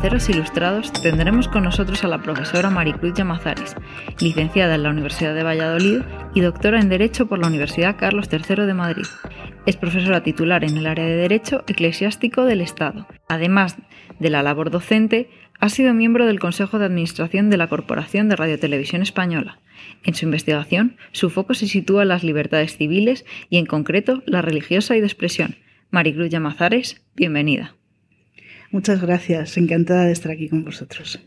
En Terceros Ilustrados tendremos con nosotros a la profesora Maricruz Llamazares, licenciada en la Universidad de Valladolid y doctora en Derecho por la Universidad Carlos III de Madrid. Es profesora titular en el área de Derecho Eclesiástico del Estado. Además de la labor docente, ha sido miembro del Consejo de Administración de la Corporación de Radiotelevisión Española. En su investigación, su foco se sitúa en las libertades civiles y, en concreto, la religiosa y de expresión. Maricruz Llamazares, bienvenida. Muchas gracias, encantada de estar aquí con vosotros.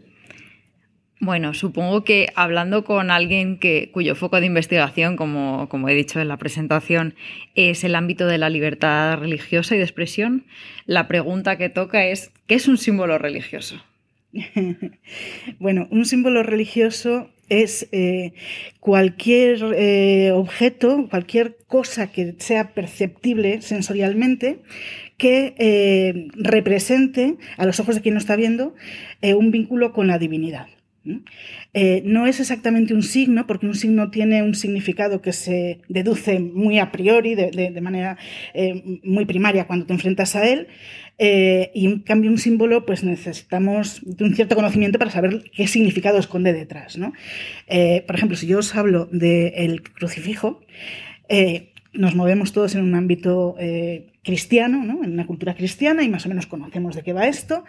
Bueno, supongo que hablando con alguien que, cuyo foco de investigación, como, como, he dicho en la presentación, es el ámbito de la libertad religiosa y de expresión, la pregunta que toca es, ¿qué es un símbolo religioso? bueno, un símbolo religioso es eh, cualquier eh, objeto, cualquier cosa que sea perceptible sensorialmente que eh, represente a los ojos de quien lo está viendo un vínculo con la divinidad. no es exactamente un signo, porque un signo tiene un significado que se deduce muy a priori, de manera muy primaria cuando te enfrentas a él, eh, y en cambio un símbolo, pues necesitamos de un cierto conocimiento para saber qué significado esconde detrás. ¿no? Eh, por ejemplo, si yo os hablo del crucifijo, eh, nos movemos todos en un ámbito cristiano, ¿no? en una cultura cristiana, y más o menos conocemos de qué va esto,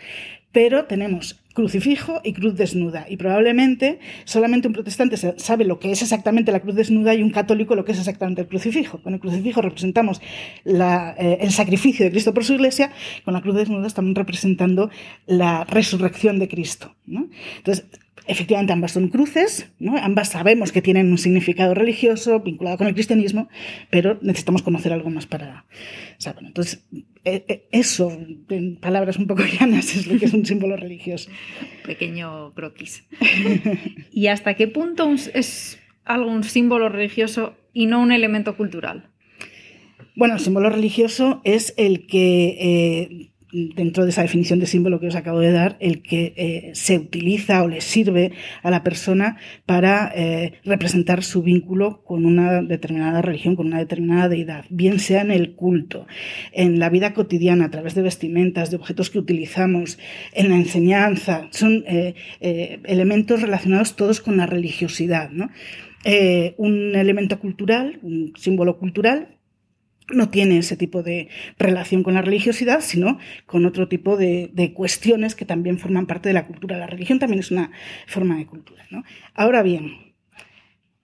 pero tenemos crucifijo y cruz desnuda. Y probablemente solamente un protestante sabe lo que es exactamente la cruz desnuda y un católico lo que es exactamente el crucifijo. Con el crucifijo representamos eh, el sacrificio de Cristo por su iglesia, con la cruz desnuda estamos representando la resurrección de Cristo. Entonces, Efectivamente, ambas son cruces, ¿no? ambas sabemos que tienen un significado religioso vinculado con el cristianismo, pero necesitamos conocer algo más para saber. Entonces, e, e, eso, en palabras un poco llanas, es lo que es un símbolo religioso. Pequeño croquis. ¿Y hasta qué punto es algo un símbolo religioso y no un elemento cultural? Bueno, el símbolo religioso es el que eh, dentro de esa definición de símbolo que os acabo de dar, el que eh, se utiliza o le sirve a la persona para eh, representar su vínculo con una determinada religión, con una determinada deidad, bien sea en el culto, en la vida cotidiana, a través de vestimentas, de objetos que utilizamos, en la enseñanza, son eh, elementos relacionados todos con la religiosidad. un elemento cultural, un símbolo cultural, no tiene ese tipo de relación con la religiosidad, sino con otro tipo de, cuestiones que también forman parte de la cultura. La religión también es una forma de cultura. Ahora bien,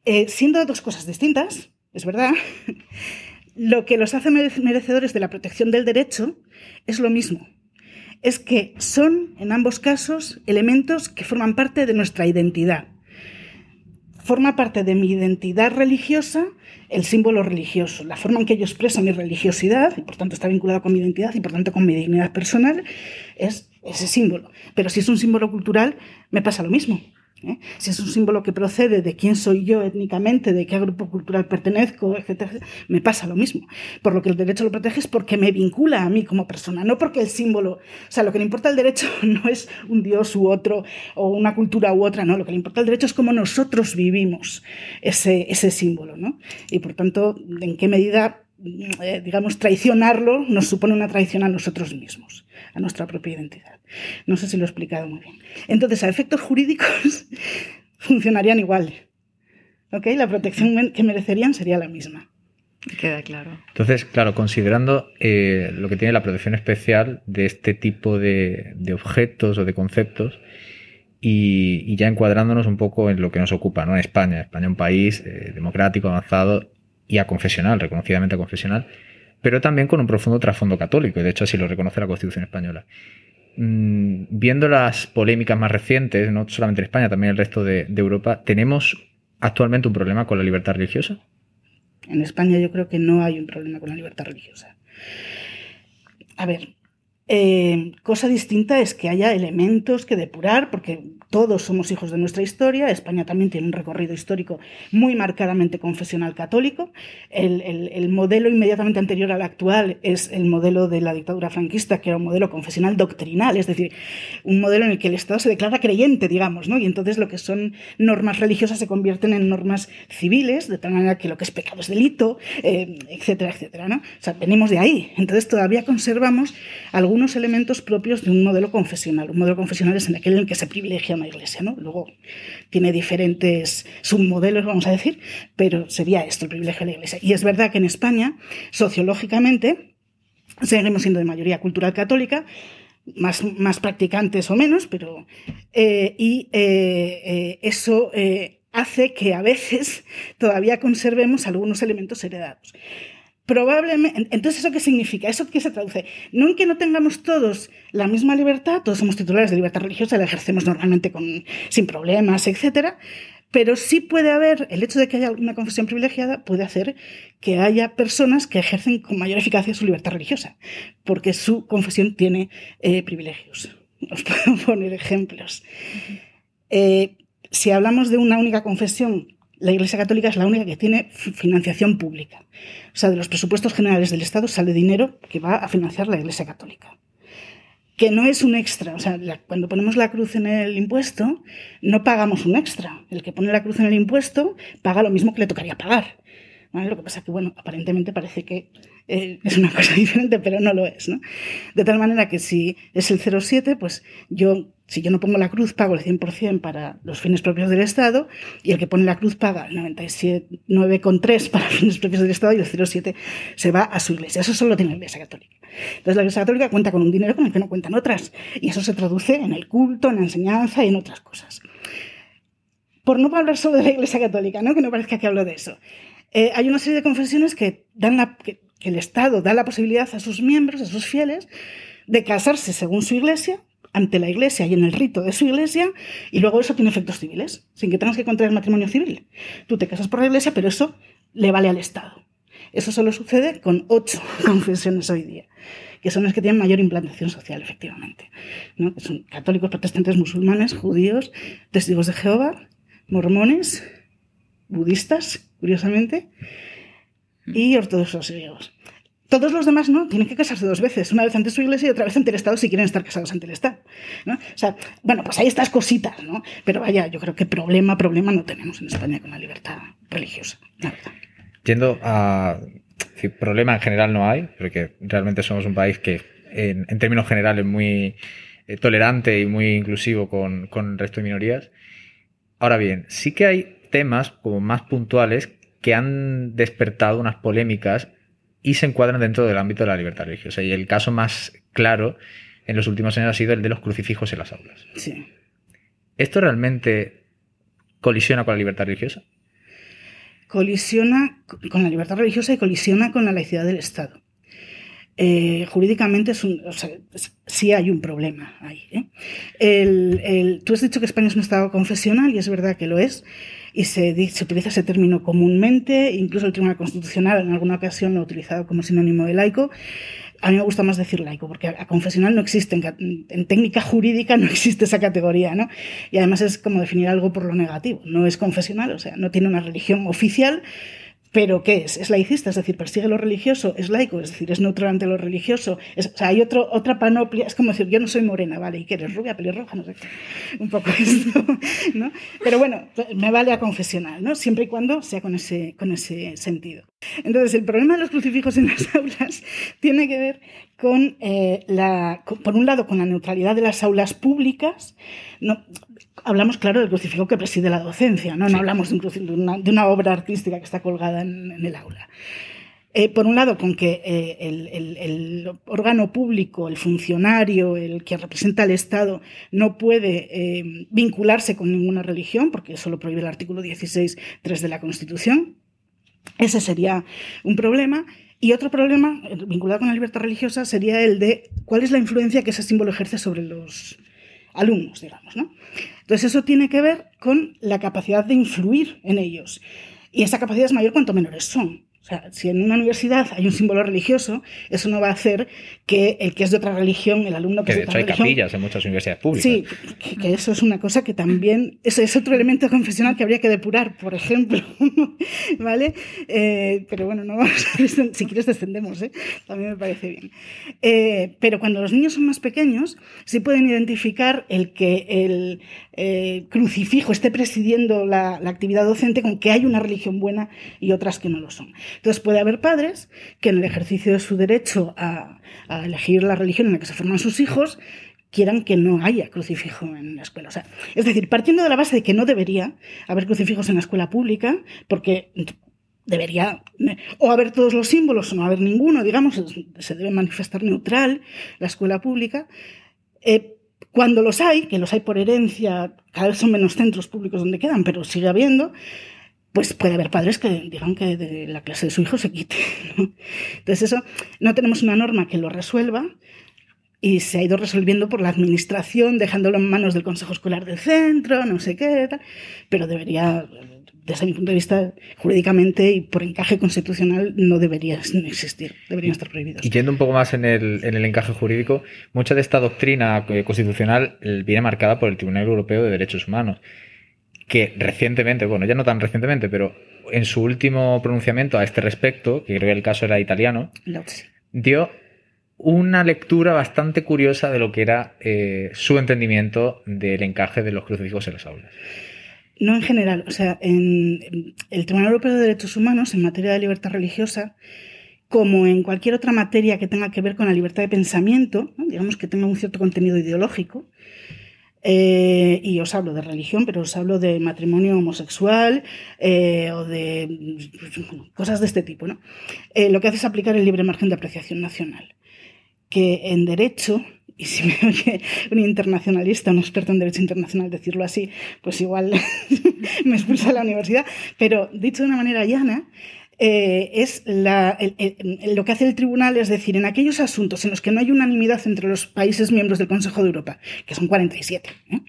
eh, siendo dos cosas distintas, es verdad, lo que los hace merecedores de la protección del derecho es lo mismo. Es que son, en ambos casos, elementos que forman parte de nuestra identidad forma parte de mi identidad religiosa el símbolo religioso, la forma en que yo expreso mi religiosidad, y por tanto está vinculado con mi identidad y por tanto con mi dignidad personal, es ese símbolo. Pero si es un símbolo cultural, me pasa lo mismo. ¿Eh? Si es un símbolo que procede de quién soy yo étnicamente, de qué grupo cultural pertenezco, etc., me pasa lo mismo. Por lo que el derecho lo protege es porque me vincula a mí como persona, no porque el símbolo, o sea, lo que le importa al derecho no es un dios u otro o una cultura u otra, no, lo que le importa al derecho es cómo nosotros vivimos ese, ese símbolo, ¿no? Y por tanto, en qué medida eh, digamos, traicionarlo nos supone una traición a nosotros mismos, a nuestra propia identidad. No sé si lo he explicado muy bien. Entonces, a efectos jurídicos funcionarían igual. ¿Ok? La protección que merecerían sería la misma. Queda claro. Entonces, claro, considerando eh, lo que tiene la protección especial de este tipo de, objetos o de conceptos, y, ya encuadrándonos un poco en lo que nos ocupa, ¿no? En España. España es un país eh, democrático, avanzado y a confesional, reconocidamente a confesional, pero también con un profundo trasfondo católico, y de hecho así lo reconoce la Constitución española. Mm, viendo las polémicas más recientes, no solamente en España, también en el resto de, Europa, ¿tenemos actualmente un problema con la libertad religiosa? En España yo creo que no hay un problema con la libertad religiosa. A ver, eh, cosa distinta es que haya elementos que depurar, porque todos somos hijos de nuestra historia. España también tiene un recorrido histórico muy marcadamente confesional católico. El, el, modelo inmediatamente anterior al actual es el modelo de la dictadura franquista, que era un modelo confesional doctrinal, es decir, un modelo en el que el Estado se declara creyente, digamos, ¿no? Y entonces lo que son normas religiosas se convierten en normas civiles, de tal manera que lo que es pecado es delito, eh, etcétera, etcétera, ¿no? O sea, venimos de ahí. Entonces todavía conservamos algunos elementos propios de un modelo confesional. Un modelo confesional es en aquel en el que se privilegia una iglesia, ¿no? Luego tiene diferentes submodelos, vamos a decir, pero sería esto el privilegio de la iglesia. Y es verdad que en España, sociológicamente, seguimos siendo de mayoría cultural católica, más, más practicantes o menos, pero. Eh, y eh, eh, eso hace que a veces todavía conservemos algunos elementos heredados probablemente, entonces ¿eso qué significa? ¿Eso qué se traduce? No en que no tengamos todos la misma libertad, todos somos titulares de libertad religiosa, la ejercemos normalmente con, sin problemas, etcétera, pero sí puede haber, el hecho de que haya una confesión privilegiada puede hacer que haya personas que ejercen con mayor eficacia su libertad religiosa, porque su confesión tiene eh, privilegios. Os puedo poner ejemplos. Eh, si hablamos de una única confesión la Iglesia Católica es la única que tiene financiación pública. O sea, de los presupuestos generales del Estado sale dinero que va a financiar la Iglesia Católica. Que no es un extra. O sea, cuando ponemos la cruz en el impuesto, no pagamos un extra. El que pone la cruz en el impuesto paga lo mismo que le tocaría pagar. Lo que pasa es que, bueno, aparentemente parece que eh, es una cosa diferente, pero no lo es. ¿no? De tal manera que si es el 0,7, pues yo, si yo no pongo la cruz, pago el 100% para los fines propios del Estado y el que pone la cruz paga el 9,3 para fines propios del Estado y el 0,7 se va a su iglesia. Eso solo tiene la Iglesia Católica. Entonces la Iglesia Católica cuenta con un dinero con el que no cuentan otras y eso se traduce en el culto, en la enseñanza y en otras cosas. Por no hablar solo de la Iglesia Católica, ¿no? que no parezca que hablo de eso. Eh, hay una serie de confesiones que, dan que, el Estado da la posibilidad a sus miembros, a sus fieles, de casarse según su iglesia, ante la iglesia y en el rito de su iglesia, y luego eso tiene efectos civiles, sin que tengas que contraer matrimonio civil. Tú te casas por la iglesia, pero eso le vale al Estado. Eso solo sucede con ocho confesiones hoy día, que son las que tienen mayor implantación social, efectivamente. ¿no? Son católicos, protestantes, musulmanes, judíos, testigos de Jehová, mormones, budistas, curiosamente, y ortodoxos griegos. Todos los demás no, tienen que casarse dos veces, una vez ante su iglesia y otra vez ante el Estado si quieren estar casados ante el Estado. ¿no? O sea, bueno, pues hay estas cositas, ¿no? Pero vaya, yo creo que problema, problema no tenemos en España con la libertad religiosa, la verdad. Yendo a... problema en general no hay, porque realmente somos un país que en, términos generales muy eh, tolerante y muy inclusivo con, con el resto de minorías. Ahora bien, sí que hay temas como más puntuales que han despertado unas polémicas y se encuadran dentro del ámbito de la libertad religiosa. Y el caso más claro en los últimos años ha sido el de los crucifijos en las aulas. Sí. ¿Esto realmente colisiona con la libertad religiosa? Colisiona con la libertad religiosa y colisiona con la laicidad del Estado. Eh, jurídicamente es un, sí hay un problema ahí. ¿eh? El, tú has dicho que España es un Estado confesional y es verdad que lo es y se, se, utiliza ese término comúnmente, incluso el Tribunal Constitucional en alguna ocasión lo ha utilizado como sinónimo de laico. A mí me gusta más decir laico, porque a, confesional no existe, en, en, técnica jurídica no existe esa categoría, ¿no? Y además es como definir algo por lo negativo, no es confesional, o sea, no tiene una religión oficial, pero ¿qué es? Es laicista, es decir, persigue lo religioso, es laico, es decir, es neutral ante lo religioso. o sea, hay otro, otra panoplia, es como decir, yo no soy morena, ¿vale? ¿Y qué eres? Rubia, pelirroja, no sé Un poco esto, ¿no? Pero bueno, me vale a confesional, ¿no? Siempre y cuando sea con ese, con ese sentido. Entonces, el problema de los crucifijos en las aulas tiene que ver con, eh, la, por un lado, con la neutralidad de las aulas públicas. No, hablamos, claro, del crucifijo que preside la docencia, no, no hablamos de, una, obra artística que está colgada en, el aula. Eh, por un lado, con que eh, el, órgano público, el funcionario, el que representa al Estado, no puede vincularse con ninguna religión, porque eso lo prohíbe el artículo 16.3 de la Constitución. Ese sería un problema. Y otro problema vinculado con la libertad religiosa sería el de cuál es la influencia que ese símbolo ejerce sobre los alumnos, digamos. ¿no? Entonces eso tiene que ver con la capacidad de influir en ellos. Y esa capacidad es mayor cuanto menores son. O sea, si en una universidad hay un símbolo religioso, eso no va a hacer que el que es de otra religión, el alumno que, Que es de de hecho otra hay religión, capillas en muchas universidades públicas. Sí, que, que eso es una cosa que también, eso es otro elemento confesional que habría que depurar, por ejemplo, ¿vale? Eh, pero bueno, no vamos a si quieres descendemos, ¿eh? También me parece bien. Eh, pero cuando los niños son más pequeños, sí pueden identificar el que el eh, crucifijo esté presidiendo la, la actividad docente con que hay una religión buena y otras que no lo son. Entonces puede haber padres que en el ejercicio de su derecho a, a elegir la religión en la que se forman sus hijos, quieran que no haya crucifijo en la escuela. O sea, es decir, partiendo de la base de que no debería haber crucifijos en la escuela pública, porque debería o haber todos los símbolos o no haber ninguno, digamos, se debe manifestar neutral la escuela pública. Eh, cuando los hay, que los hay por herencia, cada vez son menos centros públicos donde quedan, pero sigue habiendo, pues puede haber padres que digan que de la clase de su hijo se quite. ¿no? Entonces eso, no tenemos una norma que lo resuelva y se ha ido resolviendo por la administración, dejándolo en manos del consejo escolar del centro, no sé qué, tal, pero debería, desde mi punto de vista, jurídicamente y por encaje constitucional, no debería existir, deberían estar prohibidos. Y yendo un poco más en el, en el encaje jurídico, mucha de esta doctrina eh, constitucional eh, viene marcada por el Tribunal Europeo de Derechos Humanos, que recientemente, bueno, ya no tan recientemente, pero en su último pronunciamiento a este respecto, que creo que el caso era italiano, dio una lectura bastante curiosa de lo que era eh, su entendimiento del encaje de los crucifijos en las aulas. No en general, o sea, en en el Tribunal Europeo de Derechos Humanos, en materia de libertad religiosa, como en cualquier otra materia que tenga que ver con la libertad de pensamiento, ¿no? digamos que tenga un cierto contenido ideológico, eh, y os hablo de religión, pero os hablo de matrimonio homosexual eh, o de mm, cosas de este tipo, ¿no? Eh, lo que hace es aplicar el libre margen de apreciación nacional, que en derecho, y si me oye un internacionalista, un experto en derecho internacional decirlo así, pues igual me expulsa de la universidad, pero dicho de una manera llana, eh, es lo que hace el tribunal, es decir, en aquellos asuntos en los que no hay unanimidad entre los países miembros del Consejo de Europa, que son 47. ¿eh?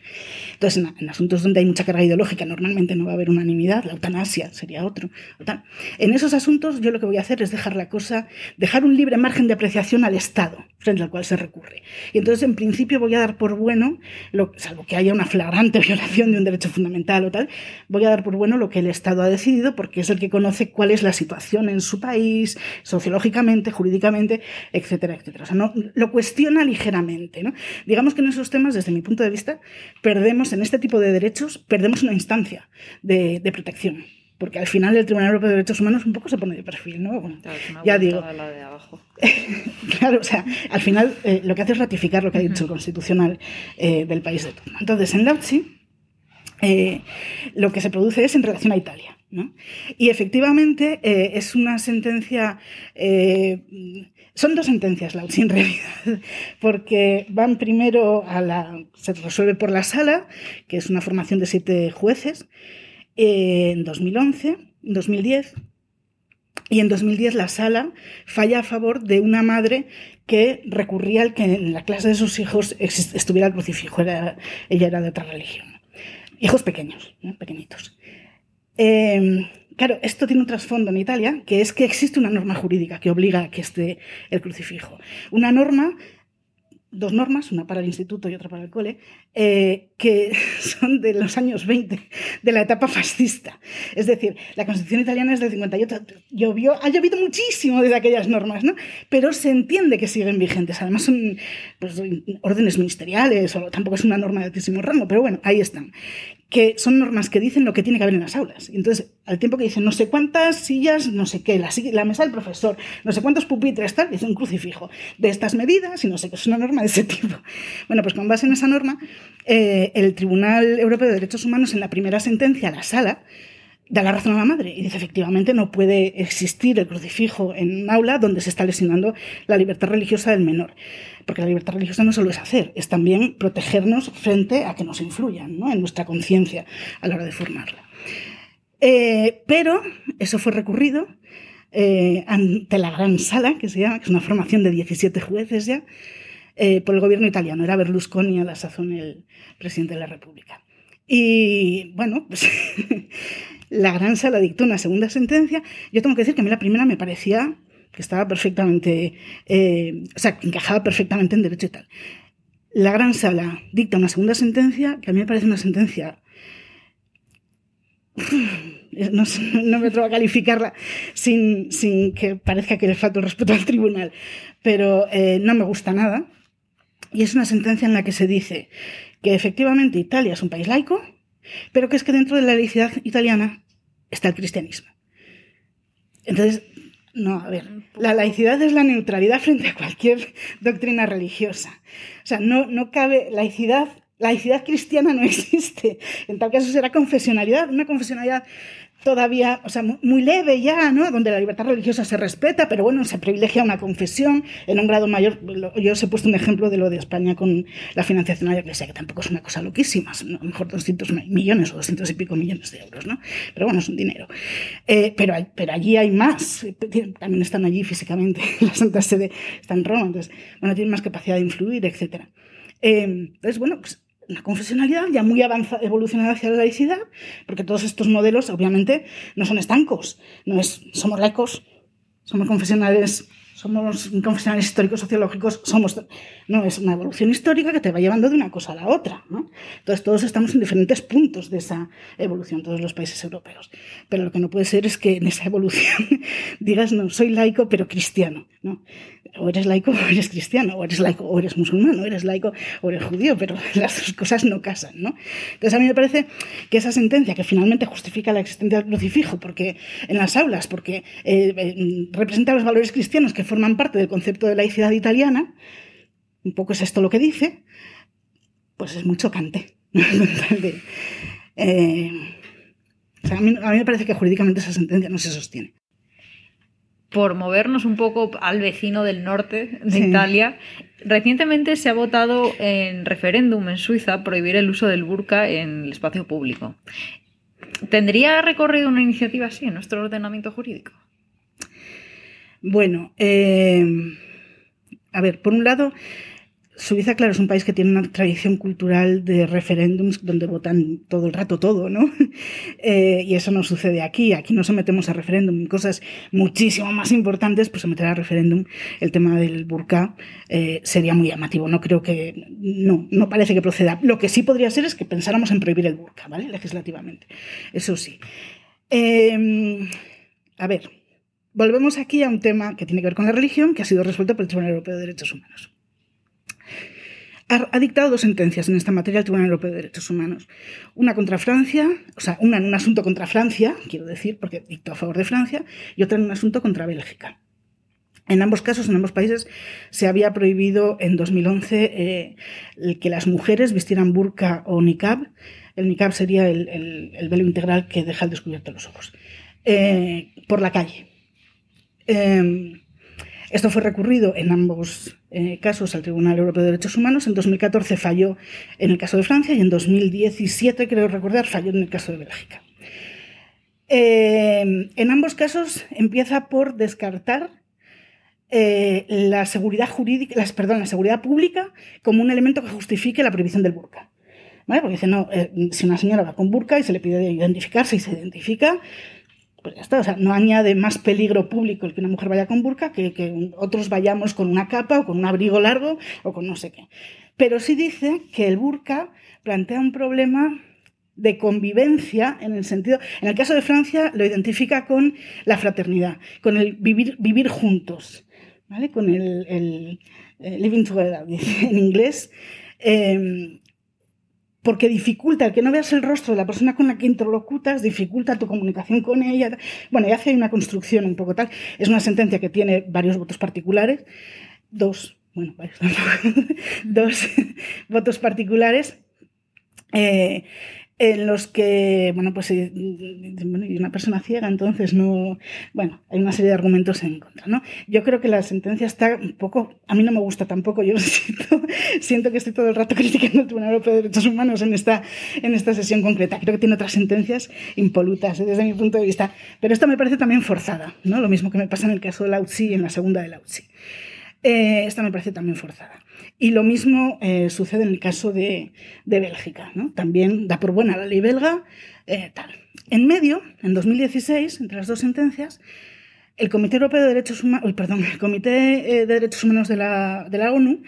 Entonces, en, en asuntos donde hay mucha carga ideológica, normalmente no va a haber unanimidad, la eutanasia sería otro. tal. En esos asuntos, yo lo que voy a hacer es dejar la cosa, dejar un libre margen de apreciación al Estado frente al cual se recurre. Y entonces, en principio, voy a dar por bueno, lo- salvo que haya una flagrante violación de un derecho fundamental o tal, voy a dar por bueno lo que el Estado ha decidido, porque es el que conoce cuál es la situación en su país, sociológicamente, jurídicamente, etcétera, etcétera. O sea, no, lo cuestiona ligeramente. ¿no? Digamos que en esos temas, desde mi punto de vista, perdemos, en este tipo de derechos, perdemos una instancia de, de protección. Porque al final el Tribunal Europeo de Derechos Humanos un poco se pone de perfil, ¿no? Bueno, Claro, ya digo, a la de abajo. Claro, o sea, al final eh, lo que hace es ratificar lo que ha dicho el constitucional eh, del país de turno. Entonces, en Lauzi, eh, lo que se produce es en relación a Italia. ¿No? Y efectivamente eh, es una sentencia, eh, son dos sentencias, Lauzi, en realidad, porque van primero a la, se resuelve por la sala, que es una formación de siete jueces, eh, en 2011, 2010, y en 2010 la sala falla a favor de una madre que recurría al que en la clase de sus hijos estuviera el crucifijo. Era- ella era de otra religión. Hijos pequeños, ¿no? pequeñitos. Eh, claro, esto tiene un trasfondo en Italia, que es que existe una norma jurídica que obliga a que esté el crucifijo. Una norma, dos normas, una para el instituto y otra para el cole, eh, que son de los años 20, de la etapa fascista. Es decir, la Constitución italiana es del 58. Llovió, ha llovido muchísimo desde aquellas normas, ¿no? Pero se entiende que siguen vigentes. Además son pues, órdenes ministeriales, o tampoco es una norma de altísimo rango, pero bueno, ahí están. Que son normas que dicen lo que tiene que haber en las aulas. Entonces, al tiempo que dicen no sé cuántas sillas, no sé qué, la, la mesa del profesor, no sé cuántos pupitres, tal, dice un crucifijo de estas medidas y no sé qué, es una norma de ese tipo. Bueno, pues con base en esa norma, eh, el Tribunal Europeo de Derechos Humanos, en la primera sentencia, la sala, da la razón a la madre y dice efectivamente no puede existir el crucifijo en un aula donde se está lesionando la libertad religiosa del menor. Porque la libertad religiosa no solo es hacer, es también protegernos frente a que nos influyan ¿no? en nuestra conciencia a la hora de formarla. Eh, pero eso fue recurrido eh, ante la gran sala, que se llama, que es una formación de 17 jueces ya, eh, por el gobierno italiano. Era Berlusconi a la sazón el presidente de la República. Y bueno, pues la gran sala dictó una segunda sentencia. Yo tengo que decir que a mí la primera me parecía que estaba perfectamente, eh, o sea, que encajaba perfectamente en derecho y tal. La gran sala dicta una segunda sentencia que a mí me parece una sentencia no, no, me atrevo a calificarla sin, sin, que parezca que le falta el respeto al tribunal, pero eh, no me gusta nada. Y es una sentencia en la que se dice que efectivamente Italia es un país laico, pero que es que dentro de la laicidad italiana está el cristianismo. Entonces, no, a ver, la laicidad es la neutralidad frente a cualquier doctrina religiosa. O sea, no, no cabe laicidad laicidad cristiana no existe. En tal caso será confesionalidad, una confesionalidad todavía, o sea, muy leve ya, ¿no? Donde la libertad religiosa se respeta, pero bueno, se privilegia una confesión en un grado mayor. Yo os he puesto un ejemplo de lo de España con la financiación a la iglesia, que tampoco es una cosa loquísima, mejor 200 millones o 200 y pico millones de euros, ¿no? Pero bueno, es un dinero. Eh, pero, pero allí hay más, también están allí físicamente, la Santa Sede está en Roma, entonces, bueno, tienen más capacidad de influir, etc. Eh, entonces, bueno, pues una confesionalidad ya muy avanzada, evolucionada hacia la laicidad, porque todos estos modelos obviamente no son estancos, no es somos laicos, somos confesionales, somos confesionales históricos sociológicos, somos no es una evolución histórica que te va llevando de una cosa a la otra, ¿no? Entonces todos estamos en diferentes puntos de esa evolución, todos los países europeos. Pero lo que no puede ser es que en esa evolución digas no soy laico pero cristiano, ¿no? o eres laico o eres cristiano, o eres laico o eres musulmán, o eres laico o eres judío, pero las dos cosas no casan, ¿no? Entonces a mí me parece que esa sentencia que finalmente justifica la existencia del crucifijo porque en las aulas, porque eh, eh, representa los valores cristianos que forman parte del concepto de laicidad italiana, un poco es esto lo que dice, pues es muy chocante. Eh, a mí me parece que jurídicamente esa sentencia no se sostiene por movernos un poco al vecino del norte de Italia, recientemente se ha votado en referéndum en Suiza prohibir el uso del burka en el espacio público. ¿Tendría recorrido una iniciativa así en nuestro ordenamiento jurídico? Bueno, eh, a ver, por un lado, Suiza, claro, es un país que tiene una tradición cultural de referéndums donde votan todo el rato todo, ¿no? Eh, y eso no sucede aquí. Aquí no sometemos a referéndum cosas muchísimo más importantes, pues someter a referéndum el tema del burka eh, sería muy llamativo. No creo que. No, no parece que proceda. Lo que sí podría ser es que pensáramos en prohibir el burka, ¿vale? Legislativamente. Eso sí. A ver, volvemos aquí a un tema que tiene que ver con la religión, que ha sido resuelto por el Tribunal Europeo de Derechos Humanos ha, dictado dos sentencias en esta materia el Tribunal Europeo de Derechos Humanos. Una contra Francia, o sea, una en un asunto contra Francia, quiero decir, porque dictó a favor de Francia, y otra en un asunto contra Bélgica. En ambos casos, en ambos países, se había prohibido en 2011 eh, que las mujeres vistieran burka o niqab. El niqab sería el, velo integral que deja al descubierto los ojos. Eh, por la calle. Eh, esto fue recurrido en ambos eh, casos al Tribunal Europeo de Derechos Humanos. En 2014 falló en el caso de Francia y en 2017, creo recordar, falló en el caso de Bélgica. Eh, en ambos casos empieza por descartar eh, la seguridad jurídica, las, perdón, la seguridad pública como un elemento que justifique la prohibición del burka. Porque dice, no, si una señora va con burka y se le pide identificarse y se identifica, pues ya está, o sea, no añade más peligro público el que una mujer vaya con burka que que otros vayamos con una capa o con un abrigo largo o con no sé qué. Pero sí dice que el burka plantea un problema de convivencia en el sentido, en el caso de Francia lo identifica con la fraternidad, con el vivir, vivir juntos, ¿vale? Con el, living together, en inglés. Eh, porque dificulta, el que no veas el rostro de la persona con la que interlocutas, dificulta tu comunicación con ella. Bueno, y hace una construcción un poco tal. Es una sentencia que tiene varios votos particulares, dos, bueno, varios dos votos particulares. Eh, en los que, bueno, pues eh, y una persona ciega, entonces no, bueno, hay una serie de argumentos en contra, ¿no? Yo creo que la sentencia está un poco, a mí no me gusta tampoco, yo siento, que estoy todo el rato criticando el Tribunal Europeo de Derechos Humanos en esta, en esta sesión concreta. Creo que tiene otras sentencias impolutas ¿eh? desde mi punto de vista, pero esta me parece también forzada, ¿no? Lo mismo que me pasa en el caso de Lautsi y en la segunda de Lautsi. Eh, esta me parece también forzada. Y lo mismo sucede en el caso de, de Bélgica. ¿no? También da por buena la ley belga, tal. en medio, en 2016, entre las dos sentencias, el Comité Europeo de Derechos Humanos, perdón, el Comité eh, de Derechos Humanos de la, de la ONU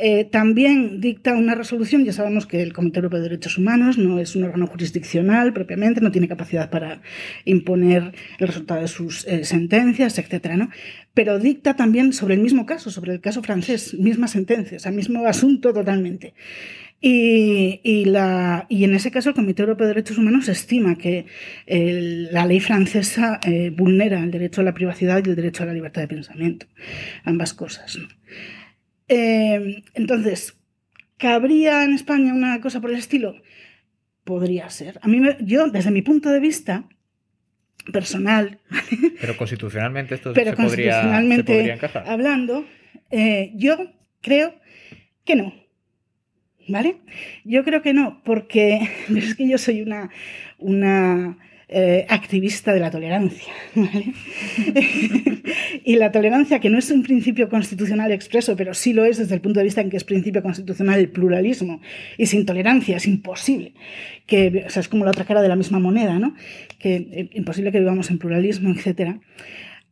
eh, también dicta una resolución, ya sabemos que el Comité Europeo de Derechos Humanos no es un órgano jurisdiccional propiamente, no tiene capacidad para imponer el resultado de sus eh, sentencias, etcétera, ¿no? Pero dicta también sobre el mismo caso, sobre el caso francés, misma sentencia, o sea, mismo asunto totalmente. Y, en ese caso el Comité Europeo de Derechos Humanos estima que la ley francesa eh, vulnera el derecho a la privacidad y el derecho a la libertad de pensamiento, ambas cosas. Eh, entonces, ¿cabría en España una cosa por el estilo? Podría ser. A mí, yo, desde mi punto de vista personal. Pero constitucionalmente esto se, podría, encajar. Hablando, eh, yo creo que no. ¿Vale? Yo creo que no, porque es que yo soy una, una eh, activista de la tolerancia. y la tolerancia, que no es un principio constitucional expreso, pero sí lo es desde el punto de vista en que es principio constitucional el pluralismo. Y sin tolerancia es imposible. Que, o sea, es como la otra cara de la misma moneda, ¿no? Que eh, imposible que vivamos en pluralismo, etc.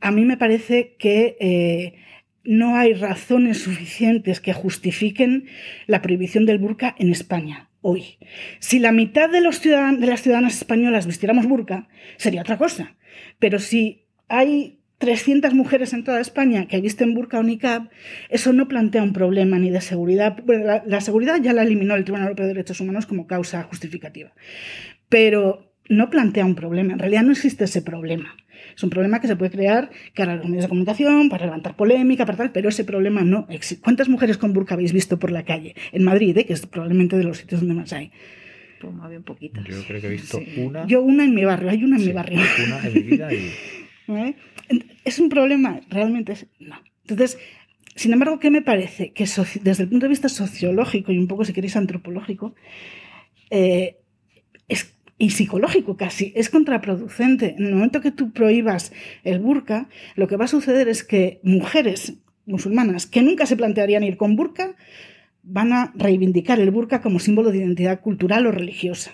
A mí me parece que eh, no hay razones suficientes que justifiquen la prohibición del burka en España hoy. Si la mitad de, los de las ciudadanas españolas vistiéramos burka, sería otra cosa. Pero si hay 300 mujeres en toda España que visten burka o niqab, eso no plantea un problema ni de seguridad. Bueno, la, seguridad ya la eliminó el Tribunal Europeo de Derechos Humanos como causa justificativa. Pero no plantea un problema. En realidad no existe ese problema. Es un problema que se puede crear cara a los medios de comunicación, para levantar polémica, para tal, pero ese problema no existe. ¿Cuántas mujeres con burka habéis visto por la calle? En Madrid, ¿eh? que es probablemente de los sitios donde más hay. Pues más bien poquitas. Yo creo que he visto una. Yo una en mi barrio, hay una en mi barrio. Una en mi vida y... ¿Eh? ¿Es un problema? Realmente no. Entonces, sin embargo, ¿qué me parece? Que desde el punto de vista sociológico y un poco, si queréis, antropológico, eh, y psicológico casi, es contraproducente. En el momento que tú prohíbas el burka, lo que va a suceder es que mujeres musulmanas que nunca se plantearían ir con burka van a reivindicar el burka como símbolo de identidad cultural o religiosa.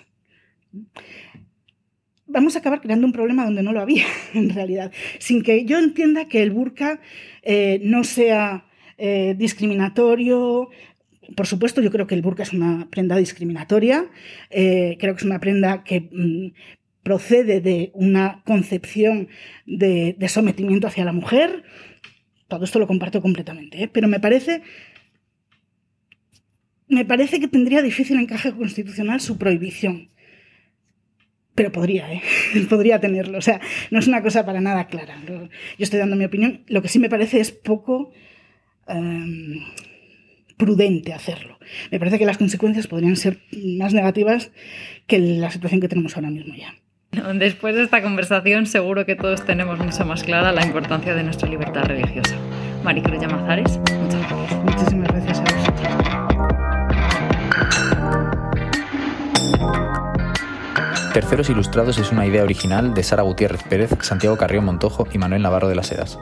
Vamos a acabar creando un problema donde no lo había, en realidad, sin que yo entienda que el burka eh, no sea eh, discriminatorio, por supuesto, yo creo que el burka es una prenda discriminatoria, eh, creo que es una prenda que mm, procede de una concepción de, sometimiento hacia la mujer. Todo esto lo comparto completamente, ¿eh? pero me parece, me parece que tendría difícil encaje constitucional su prohibición. Pero podría, ¿eh? podría tenerlo. O sea, no es una cosa para nada clara. Yo estoy dando mi opinión. Lo que sí me parece es poco... Em, prudente hacerlo. Me parece que las consecuencias podrían ser más negativas que la situación que tenemos ahora mismo ya. Después de esta conversación seguro que todos tenemos mucho más clara la importancia de nuestra libertad religiosa. Maricruz Llamazares, muchas gracias. Muchísimas gracias a vosotros. Terceros Ilustrados es una idea original de Sara Gutiérrez Pérez, Santiago Carrión Montojo y Manuel Navarro de las Heras.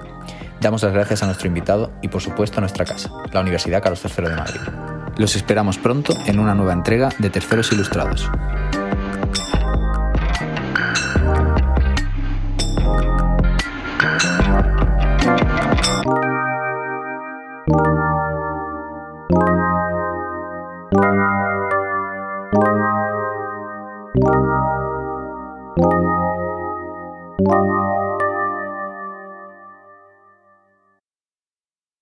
Damos las gracias a nuestro invitado y por supuesto a nuestra casa, la Universidad Carlos III de Madrid. Los esperamos pronto en una nueva entrega de Terceros Ilustrados.